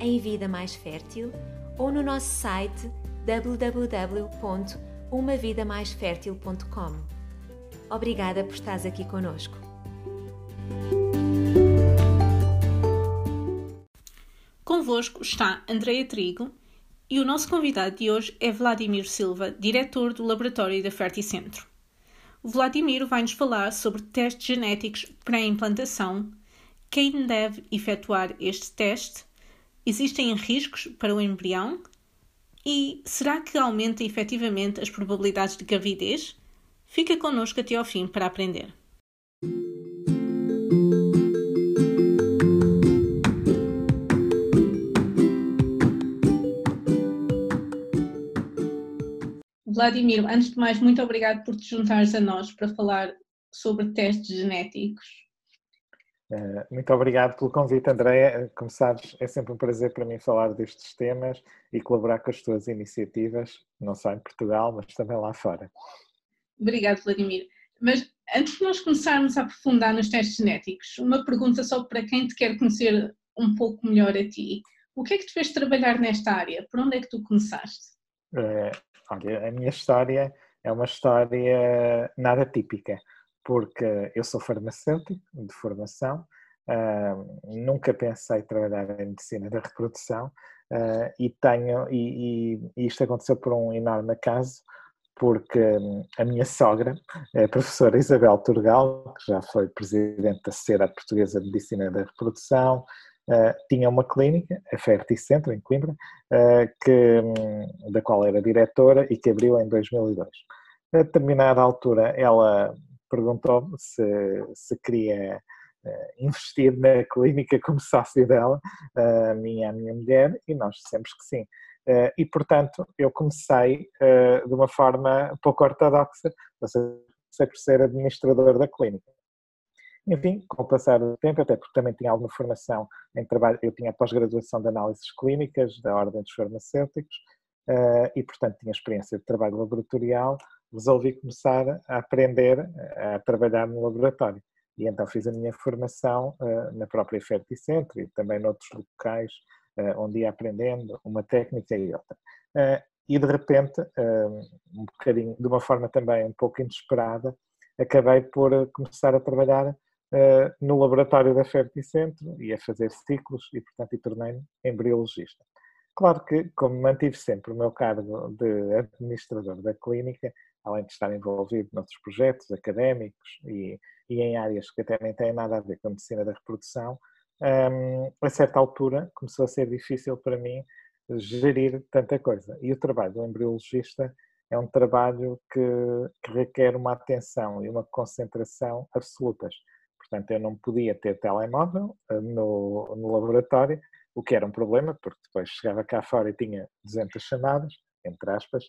em Vida Mais Fértil ou no nosso site www.umavidamaisfertil.com. Obrigada por estares aqui conosco. Convosco está Andreia Trigo e o nosso convidado de hoje é Vladimir Silva, diretor do Laboratório da Ferticentro. Vladimir vai-nos falar sobre testes genéticos pré-implantação, quem deve efetuar este teste, existem riscos para o embrião e será que aumenta efetivamente as probabilidades de gravidez? Fica connosco até ao fim para aprender. Vladimir, antes de mais, muito obrigado por te juntares a nós para falar sobre testes genéticos. Uh, muito obrigado pelo convite, Andréa. Como sabes, é sempre um prazer para mim falar destes temas e colaborar com as tuas iniciativas, não só em Portugal, mas também lá fora. Obrigado, Vladimir. Mas antes de nós começarmos a aprofundar nos testes genéticos, uma pergunta só para quem te quer conhecer um pouco melhor a ti. O que é que te fez trabalhar nesta área? Por onde é que tu começaste? Uh, olha, a minha história é uma história nada típica, porque eu sou farmacêutico de formação, uh, nunca pensei trabalhar em medicina da reprodução uh, e tenho e, e, isto aconteceu por um enorme acaso, porque a minha sogra, a professora Isabel Turgal, que já foi presidente da Sociedade Portuguesa de Medicina da Reprodução, Uh, tinha uma clínica, a Ferticentro, em Coimbra, que, um, da qual era diretora e que abriu em 2002. A determinada altura, ela perguntou-me se, se queria uh, investir na clínica como sócio dela, a minha, a minha mulher, e nós dissemos que sim. e, portanto, eu comecei de uma forma pouco ortodoxa, ou seja, por ser administrador da clínica. Enfim, com o passar do tempo, até porque também tinha alguma formação em trabalho, eu tinha pós-graduação de análises clínicas da Ordem dos Farmacêuticos e, portanto, tinha experiência de trabalho laboratorial, resolvi começar a aprender a trabalhar no laboratório. E então fiz a minha formação uh, na própria Ferticentro e também noutros locais uh, onde ia aprendendo uma técnica e outra. e de repente, um bocadinho, de uma forma também um pouco inesperada, acabei por começar a trabalhar no laboratório da Ferticentro e a fazer ciclos e, portanto, e tornei-me embriologista. Claro que, como mantive sempre o meu cargo de administrador da clínica, além de estar envolvido noutros projetos académicos e, e em áreas que até nem têm nada a ver com a medicina da reprodução, um, a certa altura começou a ser difícil para mim gerir tanta coisa. E o trabalho do embriologista é um trabalho que, que requer uma atenção e uma concentração absolutas. Portanto, eu não podia ter telemóvel eh, no, no laboratório, o que era um problema, porque depois chegava cá fora e tinha 200 chamadas, entre aspas,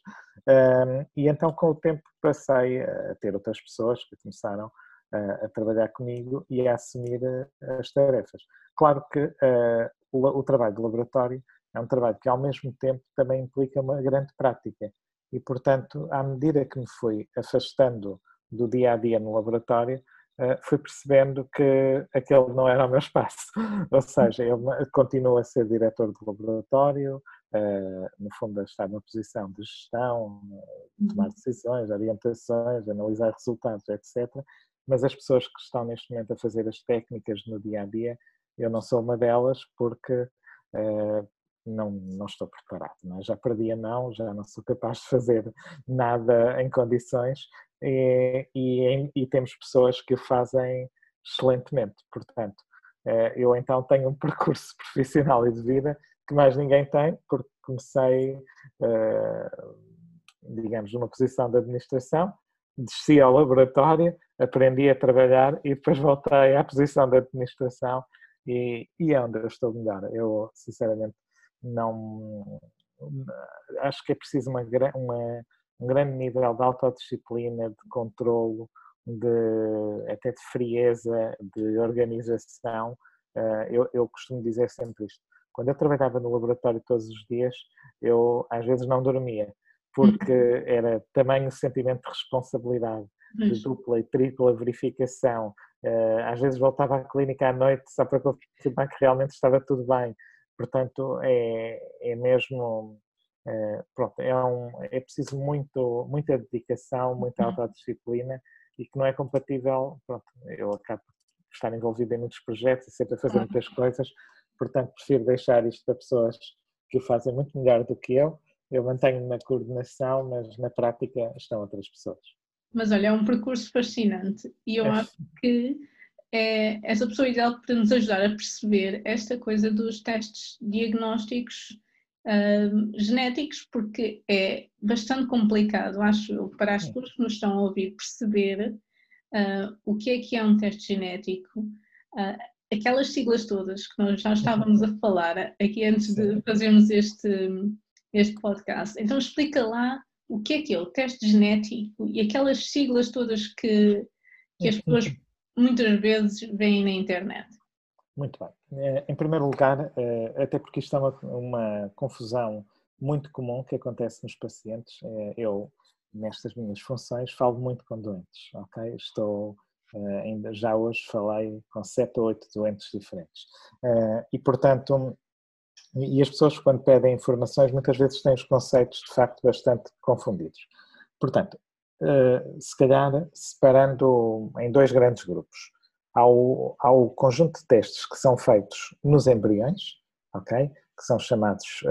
um, e então com o tempo passei a ter outras pessoas que começaram a, a trabalhar comigo e a assumir eh, as tarefas. Claro que uh, o, o, trabalho de laboratório é um trabalho que ao mesmo tempo também implica uma grande prática e, portanto, à medida que me fui afastando do dia a dia no laboratório, uh, fui percebendo que aquele não era o meu espaço. Ou seja, eu continuo a ser diretor do laboratório, no fundo a estar numa posição de gestão, tomar uhum. decisões, orientações, analisar resultados, etc. Mas as pessoas que estão neste momento a fazer as técnicas no dia a dia, eu não sou uma delas porque uh, não, não estou preparado. Não é? Já perdi a mão, já não sou capaz de fazer nada em condições e, e, e temos pessoas que o fazem excelentemente. Portanto, eh, eu então tenho um percurso profissional e de vida que mais ninguém tem, porque comecei, eh, digamos, numa posição de administração, desci ao laboratório, aprendi a trabalhar e depois voltei à posição de administração e, e é onde eu estou melhor. Eu, sinceramente, não acho que é preciso uma, uma, um grande nível de autodisciplina, de controlo, de, até de frieza, de organização. Uh, eu, eu costumo dizer sempre isto. Quando eu trabalhava no laboratório todos os dias, eu às vezes não dormia, porque era tamanho sentimento de responsabilidade, de dupla e tripla verificação. Uh, às vezes voltava à clínica à noite só para confirmar que realmente estava tudo bem. Portanto, é, é mesmo. É, pronto, é, um, é preciso muito, muita dedicação, muita uhum. autodisciplina e que não é compatível. Pronto, eu acabo estar envolvido em muitos projetos e sempre a fazer muitas coisas, portanto, prefiro deixar isto para pessoas que o fazem muito melhor do que eu. Eu mantenho na coordenação, mas na prática estão outras pessoas. Mas olha, é um percurso fascinante e eu é. acho que é essa pessoa ideal para nos ajudar a perceber esta coisa dos testes diagnósticos uh, genéticos, porque é bastante complicado, acho, para as pessoas que nos estão a ouvir perceber uh, o que é que é um teste genético. Uh, aquelas siglas todas que nós já estávamos a falar aqui antes de fazermos este, este podcast. Então explica lá o que é que é o teste genético e aquelas siglas todas que, que as pessoas muitas vezes vêm na internet. Muito bem. Eh, em primeiro lugar, eh, até porque isto é uma, uma confusão muito comum que acontece nos pacientes, eh, eu, nestas minhas funções, falo muito com doentes, ok? Estou, ainda já hoje falei com sete ou oito doentes diferentes. E, portanto, e as pessoas quando pedem informações muitas vezes têm os conceitos de facto bastante confundidos. Portanto, se calhar separando em dois grandes grupos ao, ao conjunto de testes que são feitos nos embriões, ok? Que são chamados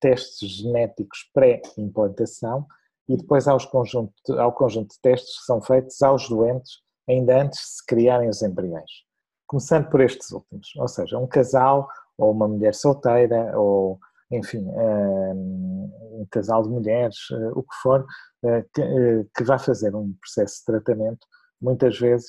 testes genéticos pré-implantação, e depois aos conjunto, ao conjunto de testes que são feitos aos doentes ainda antes de se criarem os embriões. Começando por estes últimos, ou seja, um casal ou uma mulher solteira ou, enfim, eh, um casal de mulheres, eh, o que for, que, que vai fazer um processo de tratamento, muitas vezes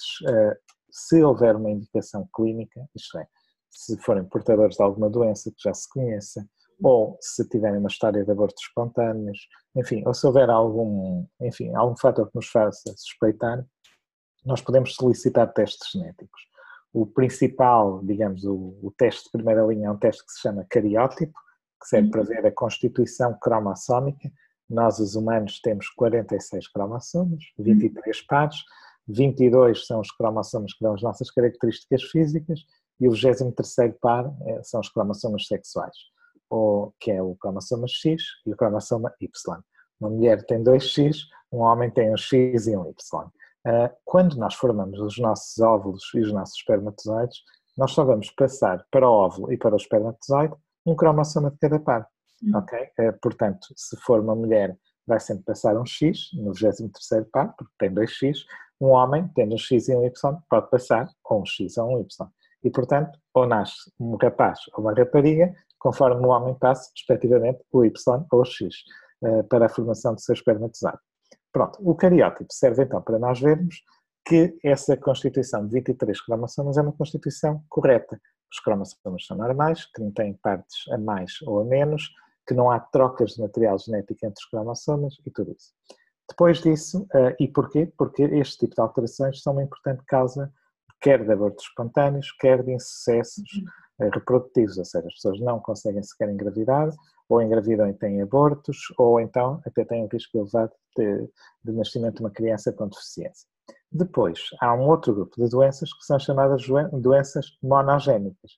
se houver uma indicação clínica, isto é, se forem portadores de alguma doença que já se conheça, ou se tiverem uma história de abortos espontâneos, enfim, ou se houver algum, enfim, algum fator que nos faça suspeitar, nós podemos solicitar testes genéticos. O principal, digamos, o, o teste de primeira linha é um teste que se chama cariótipo, que serve para ver a constituição cromossómica. Nós, os humanos, temos 46 cromossomos, 23 pares, 22 são os cromossomos que dão as nossas características físicas e o 23 par é, são os cromossomos sexuais, ou, que é o cromossoma X e o cromossoma Y. Uma mulher tem dois X, um homem tem um X e um Y. Ah, quando nós formamos os nossos óvulos e os nossos espermatozoides, nós só vamos passar para o óvulo e para o espermatozoide um cromossoma de cada par. Hum. Ok? Ah, portanto, se for uma mulher, vai sempre passar um X no 23 par, porque tem dois X, um homem, tendo um X e um Y, pode passar com um X ou um Y. E, portanto, ou nasce um rapaz ou uma rapariga, conforme o homem passe, respectivamente, o Y ou o X, eh, para a formação do seu espermatozoide. Pronto, o cariótipo serve então para nós vermos que essa constituição de 23 cromossomas é uma constituição correta. Os cromossomas são normais, que não têm partes a mais ou a menos, que não há trocas de material genético entre os cromossomas e tudo isso. Depois disso, uh, e porquê? Porque este tipo de alterações são uma importante causa quer de abortos espontâneos, quer de insucessos uh, reprodutivos, ou seja, as pessoas não conseguem sequer engravidar, ou engravidam e têm abortos, ou então até têm um risco elevado de, de nascimento de uma criança com deficiência. Depois, há um outro grupo de doenças que são chamadas doenças monogénicas.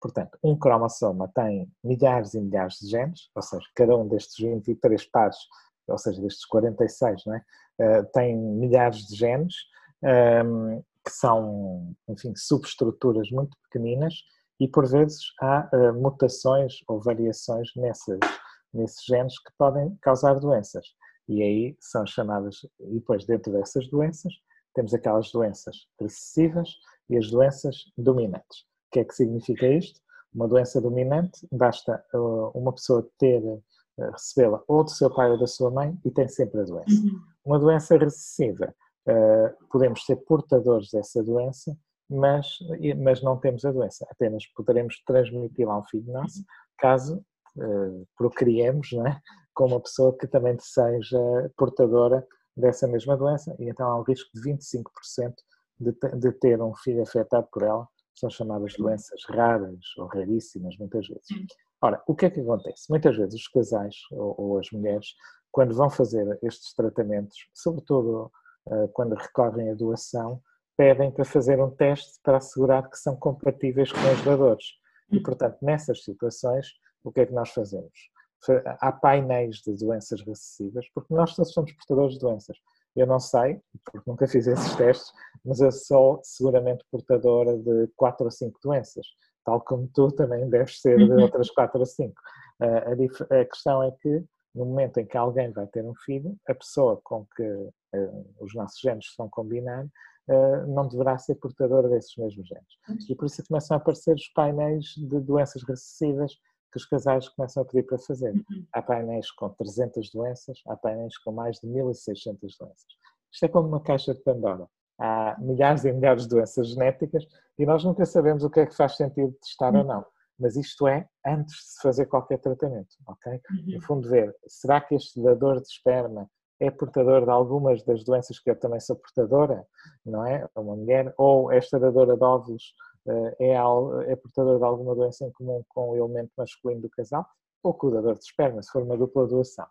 Portanto, um cromossoma tem milhares e milhares de genes, ou seja, cada um destes 23 pares ou seja, destes 46, não é? Uh, tem milhares de genes um, ehm, que são, enfim, subestruturas muito pequeninas e por vezes há uh, mutações ou variações nessas, nesses genes que podem causar doenças. E aí são chamadas, e depois dentro dessas doenças, temos aquelas doenças recessivas e as doenças dominantes. O que é que significa isto? Uma doença dominante, basta uh, uma pessoa ter recebê-la ou do seu pai ou da sua mãe e tem sempre a doença. Uhum. Uma doença recessiva, uh, podemos ser portadores dessa doença, mas, mas não temos a doença, apenas poderemos transmiti-la a um filho nosso, caso procriemos não é? com uma pessoa que também seja portadora dessa mesma doença e então há um risco de 25% de, de ter um filho afetado por ela, são chamadas doenças raras ou raríssimas muitas vezes. Ora, o que é que acontece? Muitas vezes os casais ou, ou as mulheres, quando vão fazer estes tratamentos, sobretudo uh, quando recorrem à doação, pedem para fazer um teste para assegurar que são compatíveis com os dadores. E, portanto, nessas situações, o que é que nós fazemos? Há painéis de doenças recessivas, porque nós somos portadores de doenças. Eu não sei, porque nunca fiz esses testes, mas eu sou seguramente portadora de 4 ou 5 doenças, tal como tu também deves ser de uhum. outras 4 ou 5. A, questão é que, no momento em que alguém vai ter um filho, a pessoa com que eh, os nossos genes estão combinados uh, não deverá ser portadora desses mesmos genes. E por isso começam a aparecer os painéis de doenças recessivas que os casais começam a pedir para fazer. Uhum. Há painéis com 300 doenças, há painéis com mais de 1600 doenças. Isto é como uma caixa de Pandora. Há milhares e milhares de doenças genéticas e nós nunca sabemos o que é que faz sentido testar uhum. ou não. Mas isto é antes de se fazer qualquer tratamento, ok? Uhum. No fundo, ver, será que este dador de esperma é portador de algumas das doenças que eu também sou portadora, não é? Uma mulher, ou esta dadora de óvulos eh, é, é portadora de alguma doença em comum com o elemento masculino do casal, ou com o dador de esperma, se for uma dupla doação.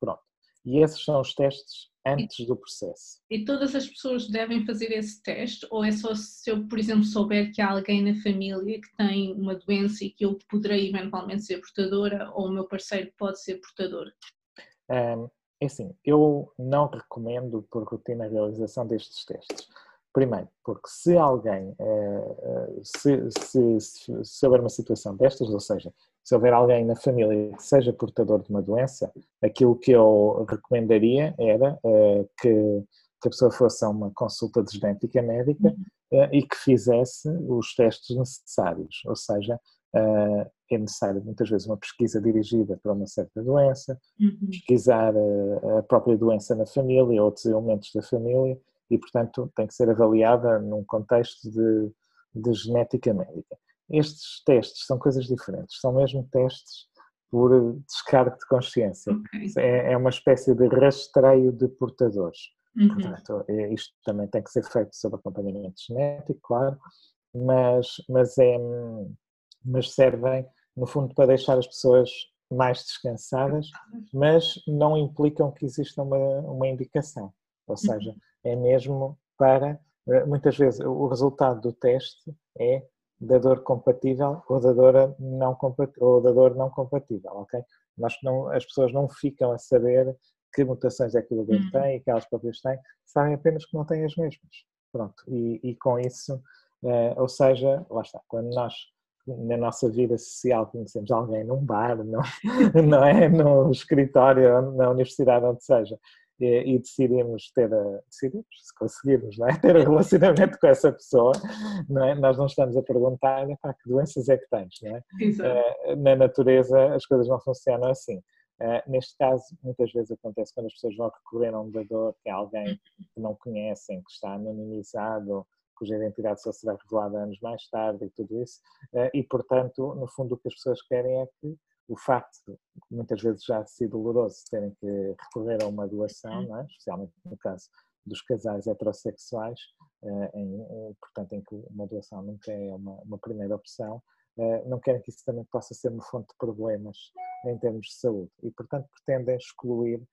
Pronto. E esses são os testes antes do processo. E todas as pessoas devem fazer esse teste? Ou é só se eu, por exemplo, souber que há alguém na família que tem uma doença e que eu poderei eventualmente ser portadora, ou o meu parceiro pode ser portador? Um, é assim, eu não recomendo por rotina a realização destes testes. Primeiro, porque se alguém, eh, eh, se, se, se, se houver uma situação destas, ou seja, se houver alguém na família que seja portador de uma doença, aquilo que eu recomendaria era uh, que, que, a pessoa fosse a uma consulta de genética médica uh, e que fizesse os testes necessários, ou seja, é necessário muitas vezes uma pesquisa dirigida para uma certa doença, uhum. pesquisar a, a, própria doença na família, outros elementos da família, e portanto tem que ser avaliada num contexto de, de genética médica. Estes testes são coisas diferentes, são mesmo testes por descargo de consciência. Okay. É, é, uma espécie de rastreio de portadores. Uhum. Portanto, é, isto também tem que ser feito sob acompanhamento genético, claro, mas, mas, é, mas servem no fundo, para deixar as pessoas mais descansadas, mas não implicam que exista uma, uma indicação. Ou seja, é mesmo para. Muitas vezes o resultado do teste é da dor compatível ou da dor não, compatível, ou da dor não compatível, ok? Nós não, as pessoas não ficam a saber que mutações é que o dor uhum. tem e que elas próprias têm, sabem apenas que não têm as mesmas. Pronto, e, e com isso, eh, ou seja, lá está, quando nós na nossa vida social conhecemos alguém num bar, não, não é no escritório, na universidade, onde seja, e, e decidimos ter, a, decidimos, se conseguirmos, não é? ter um relacionamento com essa pessoa, não é? nós não estamos a perguntar pá, que doenças é que tens, não é? Uh, na natureza as coisas não funcionam assim. Uh, neste caso, muitas vezes acontece quando as pessoas vão recorrer a um dador, que é alguém que não conhecem, que está anonimizado, cuja identidade só será revelada anos mais tarde e tudo isso. Eh, e, portanto, no fundo, o que as pessoas querem é que o facto, muitas vezes já de ser doloroso, terem que recorrer a uma doação, é? especialmente no caso dos casais heterossexuais, eh, em, eh, portanto, em que uma doação nunca é uma, uma primeira opção, não querem que isso também possa ser uma fonte de problemas em termos de saúde e, portanto, pretendem excluir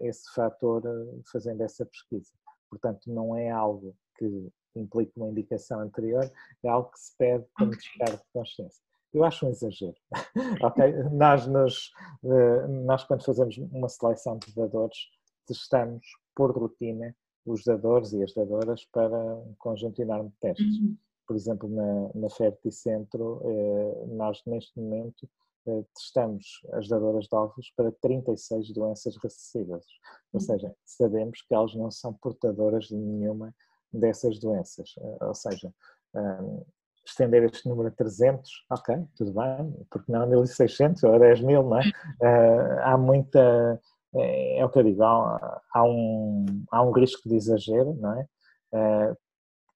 esse fator fazendo essa pesquisa. Portanto, não é algo que implica uma indicação anterior, é algo que se pede como okay. descargo de consciência. Eu acho um exagero. ok? Nós, nos, eh, nós, quando fazemos uma seleção de dadores, testamos por rotina os dadores e as dadoras para um conjunto enorme de testes. Uhum. Por exemplo, na, na Ferticentro, eh, nós neste momento eh, testamos as dadoras de óvulos para 36 doenças recessivas. Ou uhum. seja, sabemos que elas não são portadoras de nenhuma dessas doenças. Eh, ou seja, um, estender este número a 300, ok, tudo bem, porque não a 1600 ou a 10 mil, não é? Uh, há muita, é, é, o que eu digo, há, há, um, há um risco de exagero, não é?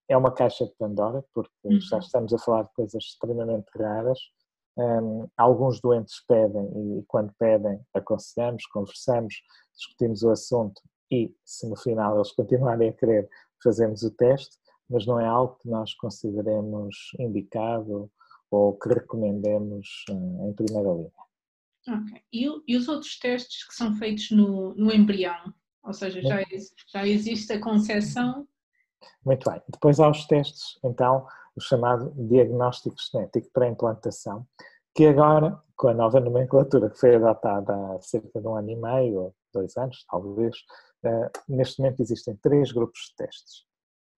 É uma caixa de Pandora, porque já uhum. estamos a falar de coisas extremamente raras Um, alguns doentes pedem e quando pedem aconselhamos, conversamos, discutimos o assunto e se no final eles continuarem a querer fazemos o teste, mas não é algo que nós consideremos indicado ou que recomendemos em primeira linha. Ok. E, e os outros testes que são feitos no, no embrião? Ou seja, já, já existe a concepção? Muito bem. Depois há os testes, então, o chamado diagnóstico genético para implantação, que agora, com a nova nomenclatura que foi adotada há cerca de um ano e meio, ou dois anos, talvez, neste momento existem três grupos de testes.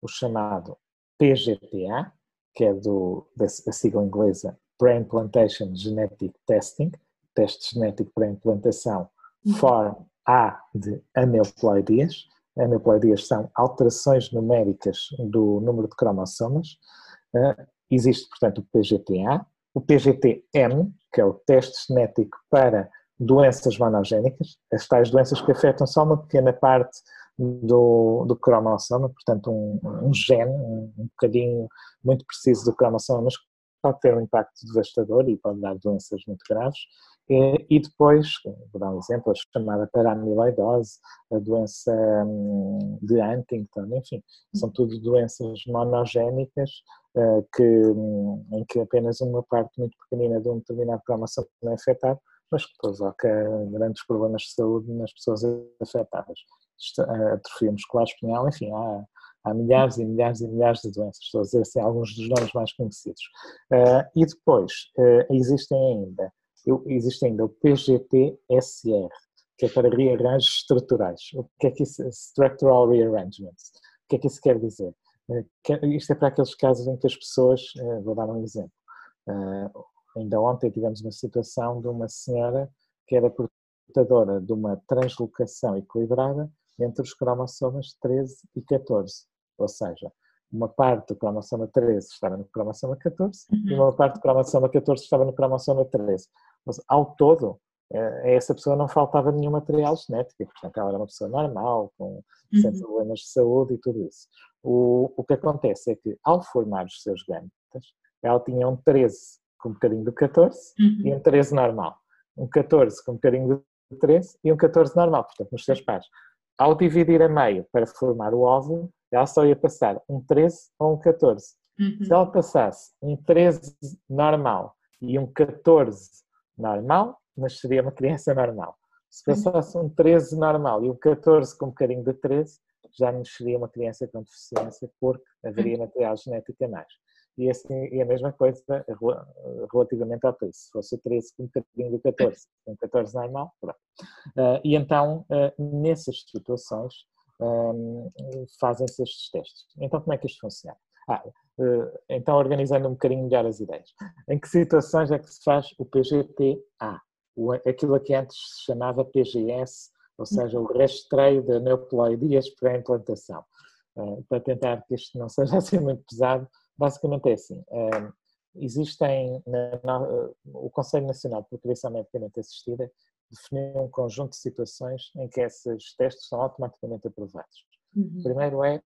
O chamado PGTA, que é do, da, da sigla inglesa Pre-Implantation Genetic Testing, teste genético para implantação, for A de aneuploidias. Aneuploidias são alterações numéricas do número de cromossomas. Uh, existe, portanto, o PGTA, o PGT-M, que é o teste genético para doenças monogénicas, as tais doenças que afetam só uma pequena parte do, do cromossoma, portanto um, um gene, um, um bocadinho muito preciso do cromossoma, mas pode ter um impacto devastador e pode dar doenças muito graves. E depois, vou dar um exemplo, a chamada paramiloidose, a doença hum, de Huntington, enfim, são tudo doenças monogénicas eh, que, hum, em que apenas uma parte muito pequenina de um determinado cromossomo é afetado, mas que provoca grandes problemas de saúde nas pessoas afetadas. Eh, atrofia muscular espinhal, enfim, há, há milhares e milhares e milhares de doenças, estou a dizer assim, alguns dos nomes mais conhecidos. Uh, e depois, uh, existem ainda existe ainda o PGT-SR, que é para rearranjos estruturais. O que é que isso, Structural Rearrangements. O que é que isso quer dizer? Eh, isto é para aqueles casos em que as pessoas, eh, vou dar um exemplo, eh, ainda ontem tivemos uma situação de uma senhora que era portadora de uma translocação equilibrada entre os cromossomas 13 e 14, ou seja, uma parte do cromossoma 13 estava no cromossoma 14 uhum. e uma parte do cromossoma 14 estava no cromossoma 13. Mas ao todo, a essa pessoa não faltava nenhum material genético, portanto ela era uma pessoa normal, com, uhum. sem problemas de saúde e tudo isso. O, o que acontece é que ao formar os seus gametas, ela tinha um 13 com um bocadinho do 14 uhum. e um 13 normal. Um 14 com um bocadinho do 13 e um 14 normal, portanto nos seus pares. Ao dividir a meio para formar o óvulo, ela só ia passar um 13 ou um 14. Uhum. Se ela passasse um 13 normal e um 14 normal, mas seria uma criança normal. Se passasse um 13 normal e um 14 com um bocadinho de 13, já nos seria uma criança com deficiência, porque haveria material genético a mais. E, assim, e a mesma coisa relativamente ao 13. Se fosse o 13 com um bocadinho do 14, um 14 normal, pronto. Uh, e então, uh, nessas situações, um, fazem-se estes testes. Então, como é que isto funciona? Ah, eh, então, organizando um bocadinho melhor as ideias. Em que situações é que se faz o PGTA? Aquilo que antes se chamava PGS, ou seja, o rastreio de neuploidias para a implantação. Para tentar que isto não seja assim muito pesado, basicamente é assim. Eh, existem, o Conselho Nacional de Procriação Medicamente Assistida definiu um conjunto de situações em que esses testes são automaticamente aprovados. Uhum. Primeiro é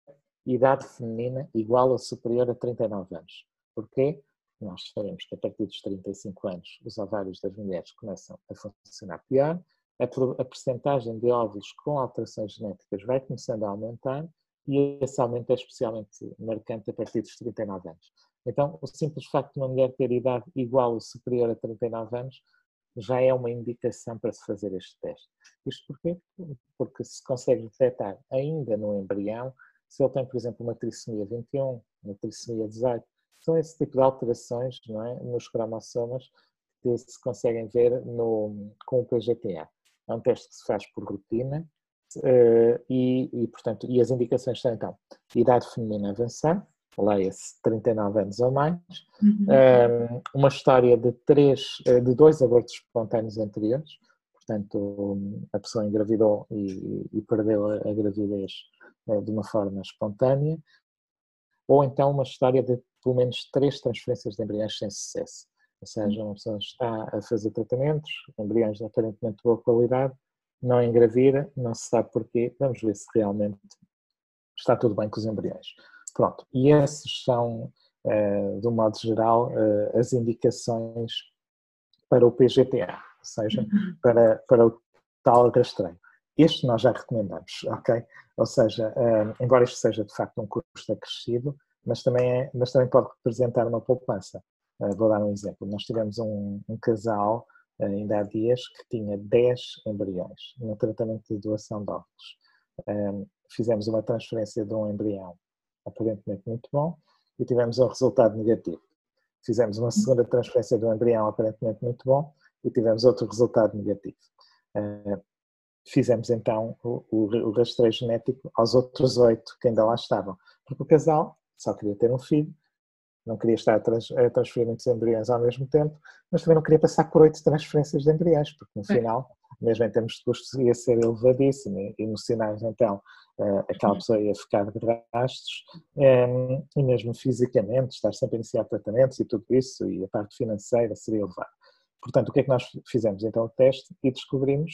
idade feminina igual ou superior a 39 anos. Porquê? Nós sabemos que a partir dos 35 anos os ovários das mulheres começam a funcionar pior, a, a percentagem de óvulos com alterações genéticas vai começando a aumentar e esse aumento é especialmente marcante a partir dos 39 anos. Então, o simples facto de uma mulher ter idade igual ou superior a 39 anos já é uma indicação para se fazer este teste. Isto porquê? Porque se consegue detectar ainda no embrião se ele tem, por exemplo, uma trissomia 21, uma trissomia 18, são esse tipo de alterações não é, nos cromossomas que se conseguem ver no, com o PGTA. É um teste que se faz por rotina uh, e, e, portanto, e as indicações são então idade feminina avançada, leia-se 39 anos ou mais, uhum. um, eh, uma história de, três, eh, de dois abortos espontâneos anteriores, portanto a pessoa engravidou e, e perdeu a, a gravidez eh, de uma forma espontânea, ou então uma história de pelo menos três transferências de embriões sem sucesso. Ou seja, uma pessoa está a fazer tratamentos, embriões de aparentemente boa qualidade, não engravida, não se sabe porquê, vamos ver se realmente está tudo bem com os embriões. Pronto, e esses são, eh, de um modo geral, eh, as indicações para o PGTA, ou seja, uhum. para, para o tal rastreio. Este nós já recomendamos, ok? Ou seja, um, embora isto seja de facto um custo acrescido, mas também, é, mas também pode representar uma poupança. Vou dar um exemplo. Nós tivemos um, um casal, ainda há dias, que tinha 10 embriões no tratamento de doação de óvulos. Fizemos uma transferência de um embrião aparentemente muito bom e tivemos um resultado negativo. Fizemos uma segunda transferência de um embrião aparentemente muito bom e tivemos outro resultado negativo. Fizemos então o, o, rastreio genético aos outros oito que ainda lá estavam, porque o casal só queria ter um filho, não queria estar a, trans, a transferir muitos embriões ao mesmo tempo, mas também não queria passar por oito transferências de embriões, porque no final, mesmo em termos de custos, ia ser elevadíssimo e nos sinais então eh, aquela uhum. pessoa ia ficar de rastros ehm, e mesmo fisicamente, estar sempre a iniciar tratamentos e tudo isso e a parte financeira seria elevada. Portanto, o que é que nós fizemos então o teste e descobrimos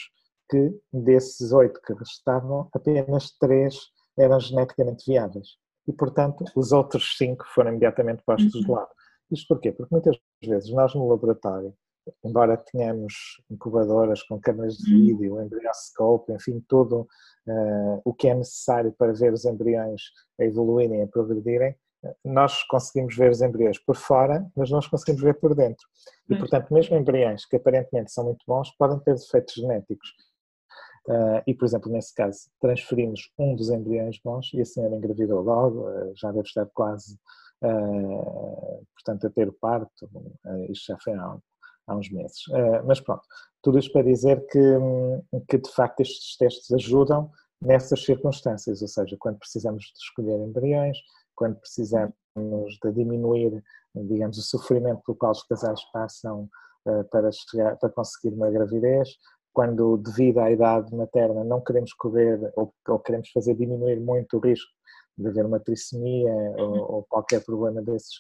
que desses oito que restavam, apenas três eram geneticamente viáveis. E, portanto, os outros cinco foram imediatamente postos de uhum. lado. Isto porquê? Porque muitas vezes nós no laboratório, embora tenhamos incubadoras com câmeras de uhum. vídeo, embrioscope, enfim, tudo uh, o que é necessário para ver os embriões a evoluírem, a progredirem, nós conseguimos ver os embriões por fora, mas nós conseguimos ver por dentro. E, portanto, mesmo embriões que aparentemente são muito bons, podem ter defeitos genéticos. Uh, e, por exemplo, nesse caso, transferimos um dos embriões bons e a senhora engravidou logo, uh, já deve estar quase, uh, portanto, a ter o parto, isto já foi há, há uns meses. mas pronto, tudo isto para dizer que, que, de facto, estes testes ajudam nessas circunstâncias, ou seja, quando precisamos de escolher embriões, quando precisamos de diminuir, digamos, o sofrimento pelo qual os casais passam para, chegar, para conseguir uma gravidez, quando devido à idade materna não queremos correr ou, ou queremos fazer diminuir muito o risco de haver uma trissomia ou, uhum. ou, qualquer problema desse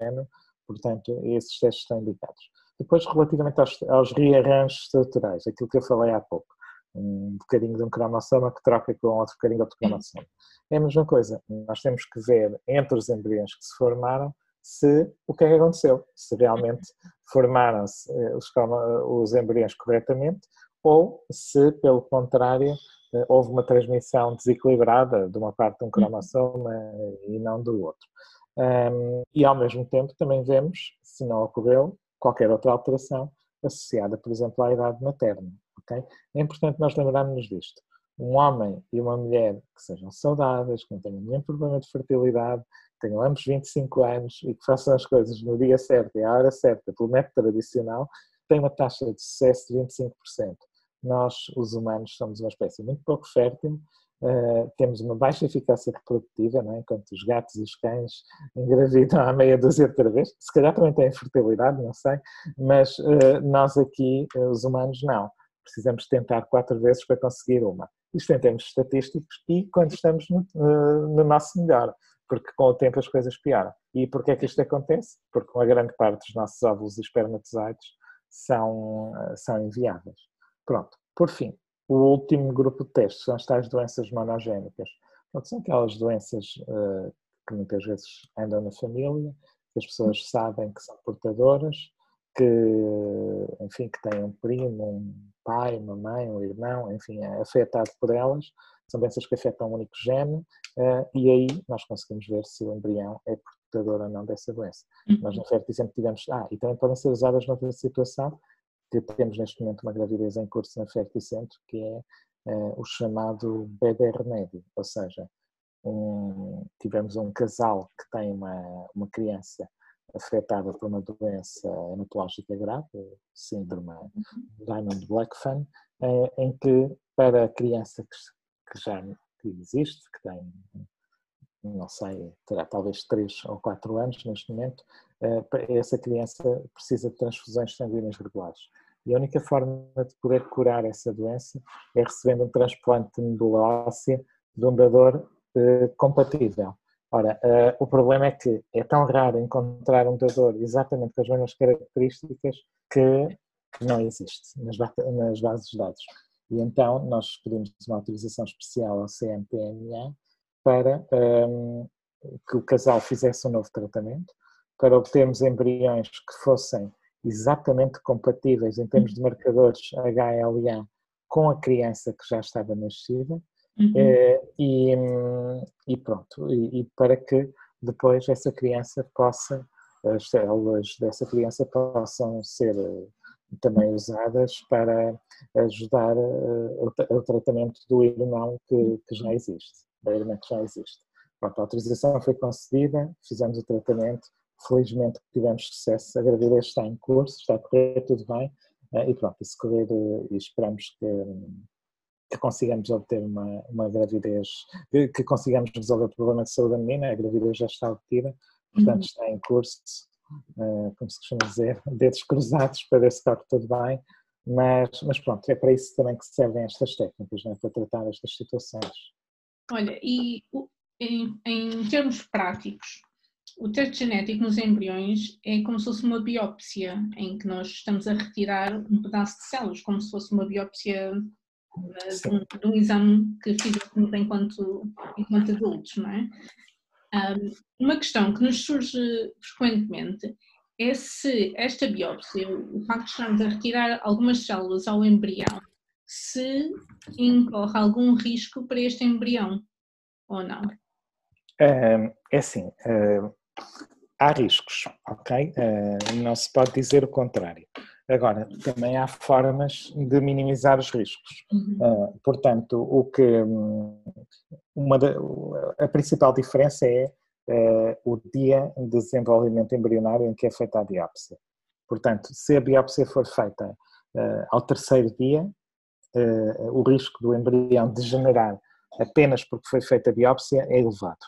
género, portanto, esses testes estão indicados. Depois, relativamente aos, aos rearranjos estruturais, aquilo que eu falei há pouco, um bocadinho de um cromossoma que troca com outro bocadinho de outro cromossoma. É a mesma coisa, nós temos que ver entre os embriões que se formaram se o que é que aconteceu, se realmente formaram-se eh, os, os embriões corretamente ou se, pelo contrário, eh, houve uma transmissão desequilibrada de uma parte de um cromossoma e não do outro. E ao mesmo tempo também vemos se não ocorreu qualquer outra alteração associada, por exemplo, à idade materna. Okay? É importante nós lembrarmos disto. Um homem e uma mulher que sejam saudáveis, que não tenham nenhum problema de fertilidade, tenham ambos 25 anos e que façam as coisas no dia certo e à hora certa, pelo método tradicional, têm uma taxa de sucesso de 25% nós, os humanos, somos uma espécie muito pouco fértil, uh, temos uma baixa eficácia reprodutiva, não é? enquanto os gatos e os cães engravidam à meia dúzia de cada vez. Se calhar também têm fertilidade, não sei, mas uh, nós aqui, uh, os humanos, não. Precisamos tentar quatro vezes para conseguir uma. Isto em termos estatísticos e quando estamos no, no nosso melhor, porque com o tempo as coisas pioram. E porquê é que isto acontece? Porque uma grande parte dos nossos óvulos e espermatozoides são, são inviáveis. Pronto, por fim, o último grupo de testes são as tais doenças monogénicas. Pronto, são aquelas doenças uh, que muitas vezes andam na família, que as pessoas sabem que são portadoras, que, enfim, que têm um primo, um pai, uma mãe, um irmão, enfim, é afetado por elas. São doenças que afetam um único gene uh, e aí nós conseguimos ver se o embrião é portador ou não dessa doença. Uhum. Nós, no FERT, sempre tivemos... Ah, e também podem ser usadas noutra situação, temos neste momento uma gravidez em curso na Ferticentro, que é uh, o chamado bebê remédio, ou seja, um, tivemos um casal que tem uma, uma criança afetada por uma doença hematológica grave, síndrome Diamond-Blackfan, uh, em que para a criança que, que já que existe, que tem não sei, terá talvez 3 ou 4 anos neste momento, eh, essa criança precisa de transfusões sanguíneas regulares. E a única forma de poder curar essa doença é recebendo um transplante de medula óssea de um dador eh, compatível. Ora, uh, o problema é que é tão raro encontrar um dador exatamente com as mesmas características que não existe nas, nas bases de dados. E então nós pedimos uma autorização especial ao CMPNA para um, que o casal fizesse um novo tratamento, para obtermos embriões que fossem exatamente compatíveis em termos de marcadores HLA com a criança que já estava nascida uhum. Eh, e, e, pronto, e, e, para que depois essa criança possa, as células dessa criança possam ser eh, também usadas para ajudar eh, o tratamento do irmão que, que já existe, da irmã que já existe. Pronto, a autorização foi concedida, fizemos o tratamento, felizmente tivemos sucesso, a gravidez está em curso, está a correr tudo bem, eh, e pronto, e se correr, eh, e esperamos que, que consigamos obter uma, uma gravidez, que consigamos resolver o problema de saúde da menina, a gravidez já está obtida, portanto uhum. está em curso, eh, como se costuma dizer, dedos cruzados para ver se está tudo bem, mas, mas pronto, é para isso também que servem estas técnicas, é? para tratar estas situações. Olha, e em, em termos práticos, o teste genético nos embriões é como se fosse uma biópsia, em que nós estamos a retirar um pedaço de células, como se fosse uma biópsia eh, de um, de um exame que fizemos enquanto, enquanto adultos, não é? Um, uma questão que nos surge frequentemente é se esta biópsia, o facto de estarmos a retirar algumas células ao embrião, se incorre algum risco para este embrião ou não? É assim, há riscos, ok? Uh, não se pode dizer o contrário. Agora, também há formas de minimizar os riscos. Uh, portanto, o que hum, uma da, a principal diferença é uh, o dia de desenvolvimento embrionário em que é feita a biópsia. Portanto, se a biópsia for feita ao terceiro dia, o risco do embrião degenerar apenas porque foi feita a biópsia é elevado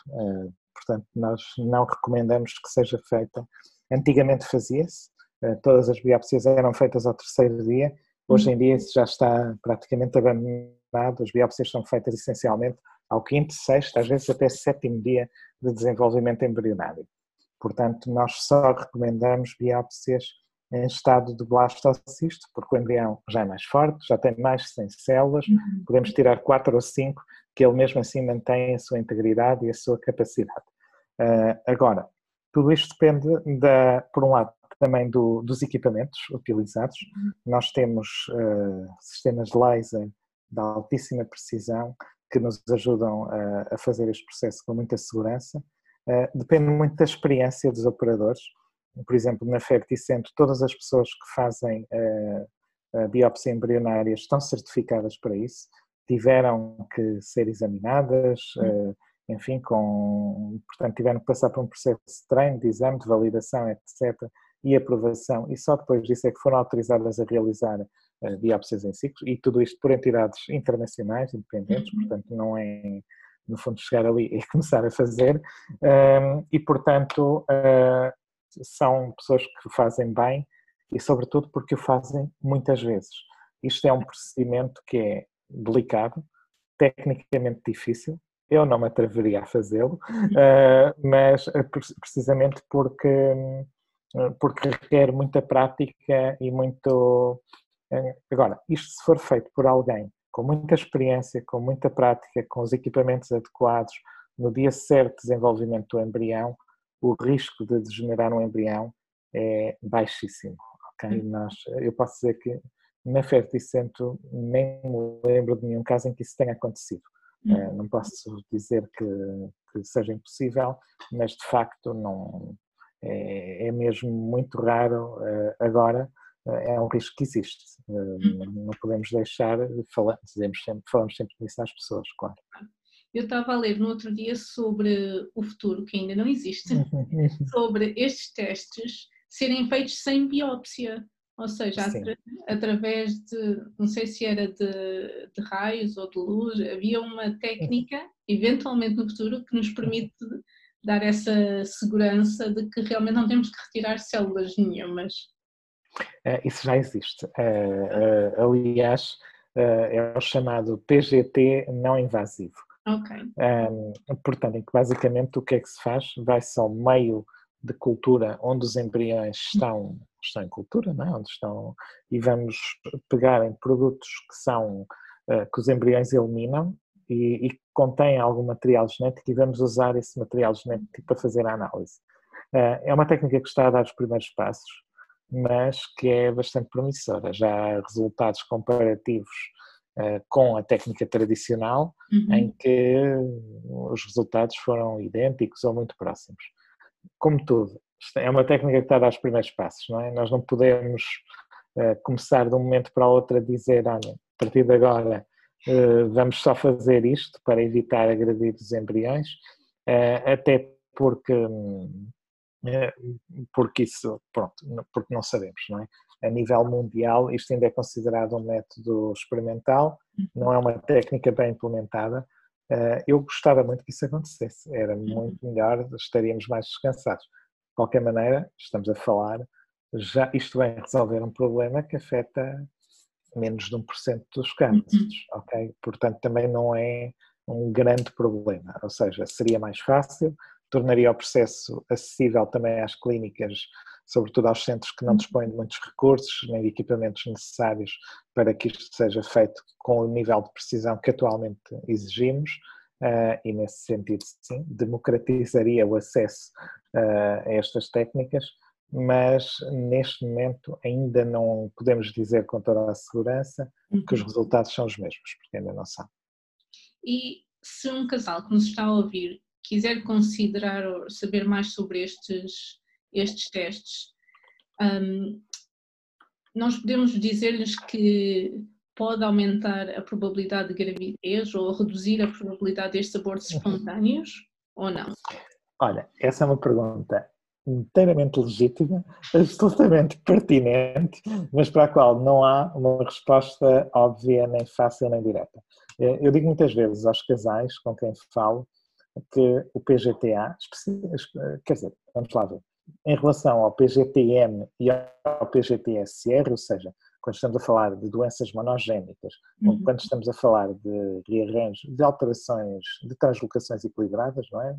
portanto nós não recomendamos que seja feita. Antigamente fazia-se, eh, todas as biópsias eram feitas ao terceiro dia, hoje em dia isso já está praticamente abandonado, as biópsias são feitas essencialmente ao quinto, sexto, às vezes até sétimo dia de desenvolvimento embrionário. Portanto, nós só recomendamos biópsias em estado de blastocisto, porque o embrião já é mais forte, já tem mais de 100 células, uhum. podemos tirar 4 ou 5, que ele mesmo assim mantém a sua integridade e a sua capacidade. Uh, agora, tudo isto depende, da, por um lado, também do, dos equipamentos utilizados. Uhum. Nós temos uh, sistemas de laser de altíssima precisão que nos ajudam a, a fazer este processo com muita segurança. Uh, depende muito da experiência dos operadores por exemplo, na Ferticentro, todas as pessoas que fazem a biópsia embrionária estão certificadas para isso, tiveram que ser examinadas, hum. enfim, com, portanto, tiveram que passar por um processo de treino, de exame, de validação, etc., e aprovação, e só depois disso é que foram autorizadas a realizar biópsias em ciclos, e tudo isto por entidades internacionais, independentes, uhum. portanto, não é, no fundo, chegar ali e começar a fazer, e, portanto, são pessoas que o fazem bem e, sobretudo, porque o fazem muitas vezes. Isto é um procedimento que é delicado, tecnicamente difícil. Eu não me atreveria a fazê-lo, uh, mas eh, precisamente porque, eh, porque requer muita prática e muito. Agora, isto se for feito por alguém com muita experiência, com muita prática, com os equipamentos adequados, no dia certo de desenvolvimento do embrião, o risco de degenerar um embrião é baixíssimo. Okay? Hum. Nós, eu posso dizer que na Ferticentro nem me lembro de nenhum caso em que isso tenha acontecido. Uh, não posso dizer que, que, seja impossível, mas de facto não é, é mesmo muito raro uh, agora. Uh, é um risco que existe. Não podemos deixar, falar, dizemos sempre, falamos sempre nisso às pessoas, claro. Eu estava a ler no outro dia sobre o futuro, que ainda não existe, sobre estes testes serem feitos sem biópsia, ou seja, atra através de, não sei se era de, de, raios ou de luz, havia uma técnica, eventualmente no futuro, que nos permite dar essa segurança de que realmente não temos que retirar células nenhumas. Uh, isso já existe. Uh, uh, aliás, é o chamado PGT não invasivo. Ok. Um, portanto, que basicamente o que é que se faz? Vai-se ao meio de cultura onde os embriões estão, estão em cultura, não é? onde estão, e vamos pegar em produtos que são uh, que os embriões eliminam e, e contêm algum material genético e vamos usar esse material genético para fazer a análise. Uh, é uma técnica que está a dar os primeiros passos. mas que é bastante promissora. Já há resultados comparativos com a técnica tradicional, uhum. em que os resultados foram idênticos ou muito próximos. Como tudo, é uma técnica que está a dar os primeiros passos, não é? Nós não podemos uh, começar de um momento para o outro a dizer, olha, a partir de agora uh, vamos só fazer isto para evitar agredir os embriões, até porque hum, porque isso, pronto, porque não sabemos, não é? A nível mundial, isto ainda é considerado um método experimental, uhum. não é uma técnica bem implementada. Eh, eu gostava muito que isso acontecesse, era uhum. muito melhor, estaríamos mais descansados. De qualquer maneira, estamos a falar, já isto vem resolver um problema que afeta menos de 1% dos casos, uhum. ok? Portanto, também não é um grande problema, ou seja, seria mais fácil, tornaria o processo acessível também às clínicas, sobretudo aos centros que não uhum. dispõem de muitos recursos nem de equipamentos necessários para que isto seja feito com o nível de precisão que atualmente exigimos. Uh, e nesse sentido, sim, democratizaria o acesso uh, a estas técnicas, mas neste momento ainda não podemos dizer com toda a segurança que os uhum. resultados são os mesmos, porque ainda não são. E se um casal que nos está a ouvir quiser considerar ou saber mais sobre estes, estes testes, um, nós podemos dizer-lhes que pode aumentar a probabilidade de gravidez ou reduzir a probabilidade destes abortos uhum. espontâneos ou não? Olha, essa é uma pergunta inteiramente legítima, absolutamente pertinente, mas para a qual não há uma resposta óbvia, nem fácil, nem direta. Eu digo muitas vezes aos casais com quem falo que o PGTA, quer dizer, vamos lá ver, em relação ao PGTM e ao PGTSR, ou seja, quando estamos a falar de doenças monogénicas, uhum. quando estamos a falar de rearranjos, de alterações, de translocações equilibradas, não é?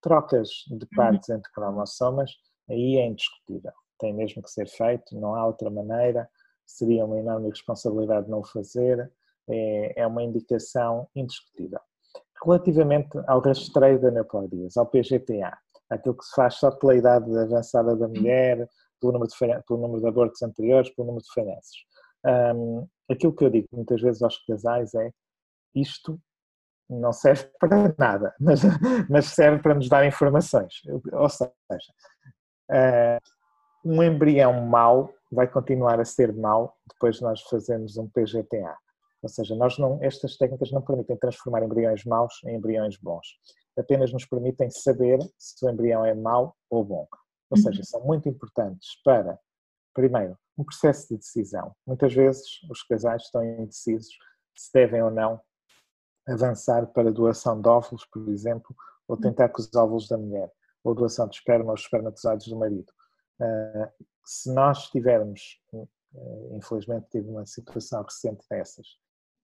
Trocas de uhum. partes uhum. entre cromossomas, aí é indiscutível. Tem mesmo que ser feito, não há outra maneira, seria uma enorme responsabilidade não o fazer, é, é uma indicação indiscutível. Relativamente ao rastreio da neoplasias, ao PGTA, aquilo que se faz só pela idade avançada da mulher, pelo número de, pelo número de abortos anteriores, pelo número de falhanças. Um, aquilo que eu digo muitas vezes aos casais é isto não serve para nada, mas, mas serve para nos dar informações. Ou seja, uh, um embrião mau vai continuar a ser mau depois de nós fazermos um PGTA. Ou seja, nós não, estas técnicas não permitem transformar embriões maus em embriões bons. Apenas nos permitem saber se o embrião é mau ou bom. Ou uhum. seja, são muito importantes para, primeiro, um processo de decisão. Muitas vezes os casais estão indecisos se devem ou não avançar para doação de óvulos, por exemplo, ou uhum. tentar com os óvulos da mulher, ou doação de esperma ou espermatozoides do marido. Uh, se nós tivermos, uh, infelizmente tive uma situação recente dessas,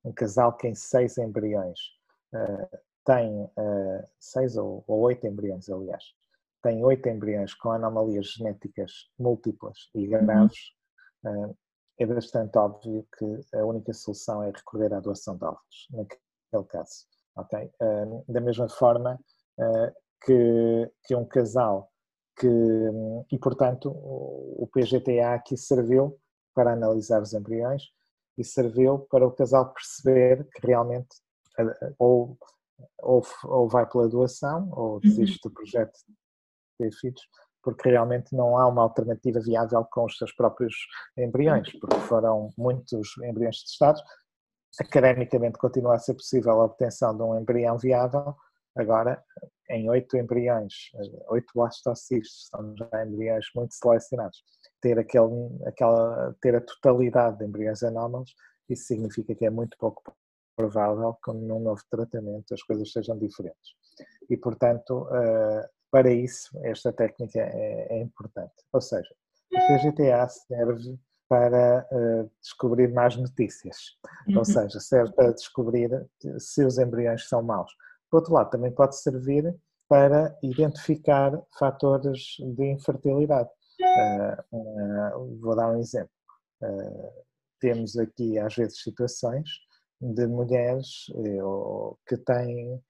um casal que em seis embriões uh, tem uh, seis ou, ou, oito embriões, aliás, tem oito embriões com anomalias genéticas múltiplas e uhum. graves, uh, é bastante óbvio que a única solução é recorrer à doação de óvulos, naquele caso. Okay? da mesma forma que, que um casal que, e portanto, o PGTA aqui serviu para analisar os embriões e serviu para o casal perceber que realmente ou, ou, ou vai pela doação ou uhum. desiste do projeto de ter filhos, porque realmente não há uma alternativa viável com os seus próprios embriões, porque foram muitos embriões testados. Academicamente continua a ser possível a obtenção de um embrião viável, agora em oito embriões, oito blastocistos, são já embriões muito selecionados ter, aquele, aquela, ter a totalidade de embriões anómalos, isso significa que é muito pouco provável que num novo tratamento as coisas sejam diferentes. E, portanto, eh, para isso, esta técnica é, é importante. Ou seja, o PGTA serve para uh, descobrir mais notícias, uhum. ou seja, serve para descobrir se os embriões são maus. Por outro lado, também pode servir para identificar fatores de infertilidade. Uh, vou dar um exemplo. Temos aqui, às vezes, situações de mulheres que têm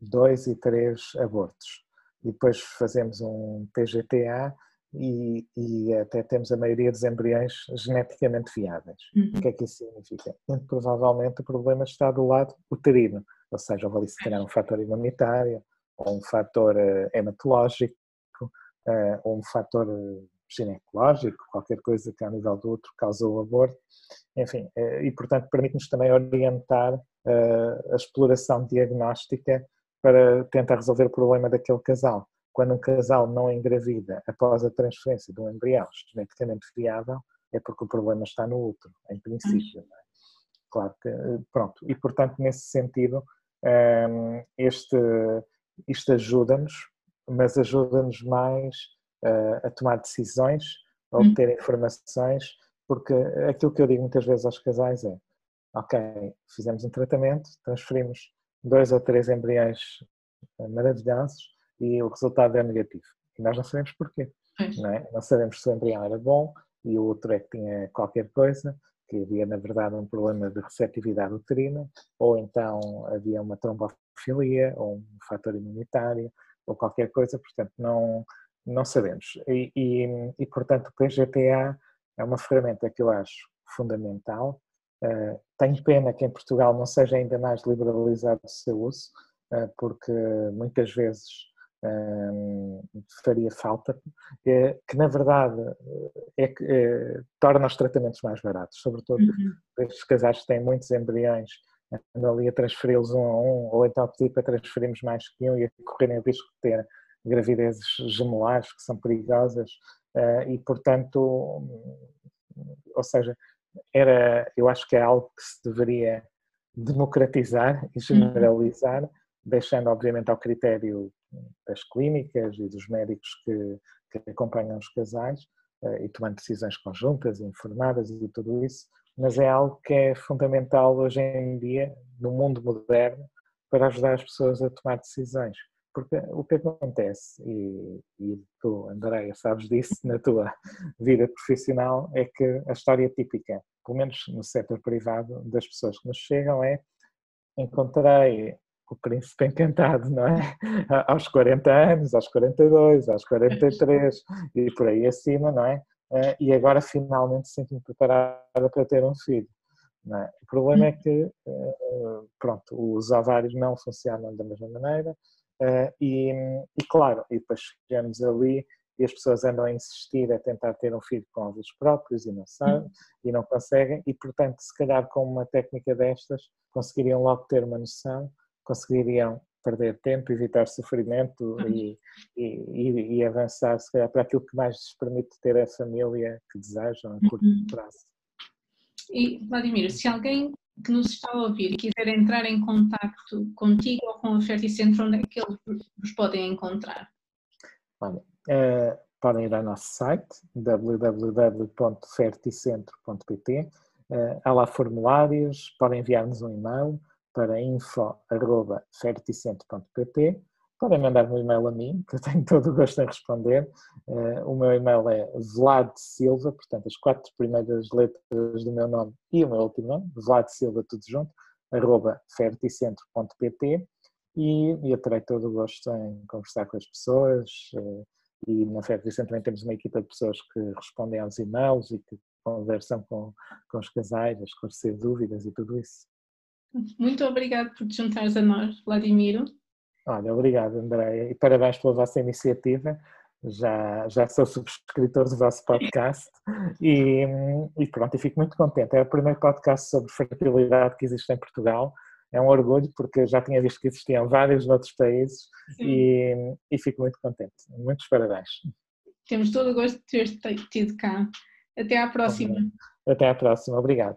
dois e três abortos. E depois fazemos um PGTA e, e, até temos a maioria dos embriões geneticamente viáveis. Uhum. O que é que isso significa? Muito provavelmente o problema está do lado uterino, ou seja, houve ali se calhar um fator imunitário, ou um fator uh, hematológico, ou um fator ginecológico, qualquer coisa que a nível do outro causou o aborto, enfim, uh, e portanto permite-nos também orientar a exploração diagnóstica para tentar resolver o problema daquele casal quando um casal não engravida após a transferência de um embrião geneticamente viável, é porque o problema está no útero, em princípio. É? Claro que, pronto, e portanto, nesse sentido, ehm, este, isto ajuda-nos, mas ajuda-nos mais eh, a tomar decisões, a hum. obter informações, porque aquilo que eu digo muitas vezes aos casais é: ok, fizemos um tratamento, transferimos dois ou três embriões eh, maravilhosos, e o resultado é negativo. E nós não sabemos porquê. Não, é? não sabemos se o embrião era bom e o outro é que tinha qualquer coisa, que havia na verdade um problema de receptividade uterina, ou então havia uma trombofilia, ou um fator imunitário, ou qualquer coisa, portanto não, não sabemos. E, e, e portanto o PGTA é uma ferramenta que eu acho fundamental. Uh, tenho pena que em Portugal não seja ainda mais liberalizado o seu uso, uh, porque muitas vezes faria falta, é, que na verdade é que é, torna os tratamentos mais baratos, sobretudo uhum. estes casais que têm muitos embriões, andam ali a transferi-los um a um, ou então pedir para transferirmos mais que um e a correrem o risco de ter gravidezes gemelares que são perigosas uh, e portanto, ou seja, era, eu acho que é algo que se deveria democratizar e uhum. generalizar, uhum. deixando obviamente ao critério das clínicas e dos médicos que, que acompanham os casais eh, e tomando decisões conjuntas, informadas e tudo isso, mas é algo que é fundamental hoje em dia, no mundo moderno, para ajudar as pessoas a tomar decisões. Porque o que acontece, e, e tu, Andréia, sabes disso na tua vida profissional, é que a história típica, pelo menos no setor privado, das pessoas que nos chegam é encontrei o príncipe encantado, não é? Aos 40 anos, aos 42, aos 43 e por aí acima, não é? Eh, e agora finalmente sinto-me preparada para ter um filho. É? O problema é que, eh, pronto, os ovários não funcionam da mesma maneira eh, e, e claro, e depois chegamos ali e as pessoas andam a insistir a tentar ter um filho com óvulos próprios e não sabem e não conseguem e portanto se calhar com uma técnica destas conseguiriam logo ter uma noção conseguiriam perder tempo, evitar sofrimento uhum. e, e, e, avançar, se calhar, para aquilo que mais lhes permite ter a família que desejam a curto uhum. prazo. E, Vladimir, se alguém que nos está a ouvir e quiser entrar em contato contigo ou com a Ferticentro, onde é que eles nos podem encontrar? Olha, uh, podem ir ao nosso site www.ferticentro.pt eh, há lá formulários, podem enviar-nos um e-mail para info.ferticente.pt. Podem mandar um e-mail a mim, que eu tenho todo o gosto em responder. Uh, o meu e-mail é Vlad Silva, portanto, as quatro primeiras letras do meu nome e o meu último nome, Vlad Silva, tudo junto, arroba ferticentro.pt. E, eu terei todo o gosto em conversar com as pessoas. Uh, e na Ferticentro também temos uma equipa de pessoas que respondem aos e-mails e que conversam com, com os casais, esclarecer dúvidas e tudo isso. Muito obrigado por te juntares a nós, Vladimiro. Olha, obrigado, Andréia, e parabéns pela vossa iniciativa. Já, já sou subscritor do vosso podcast e, e pronto, e fico muito contente. É o primeiro podcast sobre fertilidade que existe em Portugal. É um orgulho porque já tinha visto que existiam vários outros países e, e fico muito contente. Muitos parabéns. Temos todo o gosto de ter tido cá. Até à próxima. Até à próxima. Obrigado.